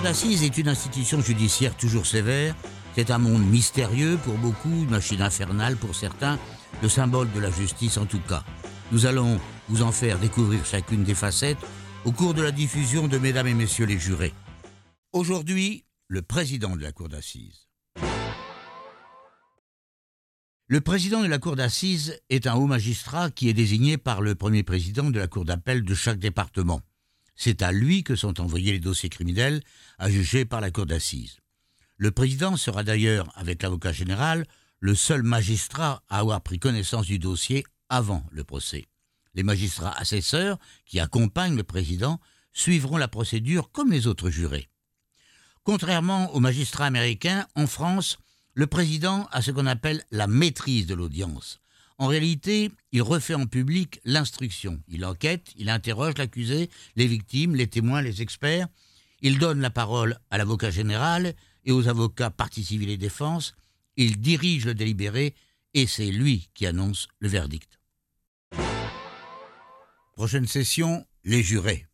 d'assises est une institution judiciaire toujours sévère. C'est un monde mystérieux pour beaucoup, une machine infernale pour certains, le symbole de la justice en tout cas. Nous allons vous en faire découvrir chacune des facettes au cours de la diffusion de Mesdames et Messieurs les jurés. Aujourd'hui, le président de la Cour d'assises. Le président de la Cour d'assises est un haut magistrat qui est désigné par le premier président de la Cour d'appel de chaque département. C'est à lui que sont envoyés les dossiers criminels à juger par la Cour d'assises. Le président sera d'ailleurs, avec l'avocat général, le seul magistrat à avoir pris connaissance du dossier avant le procès. Les magistrats assesseurs, qui accompagnent le président, suivront la procédure comme les autres jurés. Contrairement aux magistrats américains, en France, le président a ce qu'on appelle la maîtrise de l'audience. En réalité, il refait en public l'instruction. Il enquête, il interroge l'accusé, les victimes, les témoins, les experts. Il donne la parole à l'avocat général et aux avocats partis civils et défense. Il dirige le délibéré et c'est lui qui annonce le verdict. Prochaine session, les jurés.